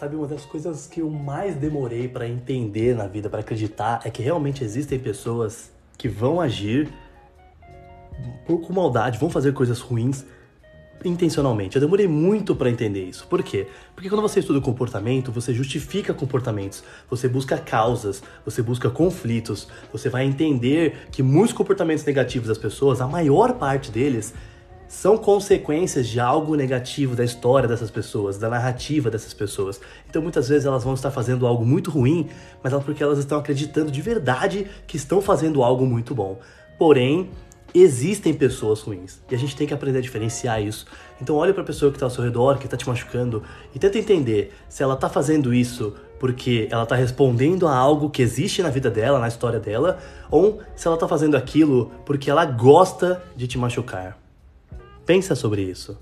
Sabe, uma das coisas que eu mais demorei para entender na vida, para acreditar, é que realmente existem pessoas que vão agir por com maldade, vão fazer coisas ruins intencionalmente. Eu demorei muito para entender isso. Por quê? Porque quando você estuda comportamento, você justifica comportamentos, você busca causas, você busca conflitos, você vai entender que muitos comportamentos negativos das pessoas, a maior parte deles, são consequências de algo negativo da história dessas pessoas, da narrativa dessas pessoas. Então muitas vezes elas vão estar fazendo algo muito ruim, mas é porque elas estão acreditando de verdade que estão fazendo algo muito bom. Porém, existem pessoas ruins e a gente tem que aprender a diferenciar isso. Então olhe para a pessoa que está ao seu redor, que está te machucando e tenta entender se ela está fazendo isso porque ela está respondendo a algo que existe na vida dela, na história dela, ou se ela está fazendo aquilo porque ela gosta de te machucar. Pensa sobre isso.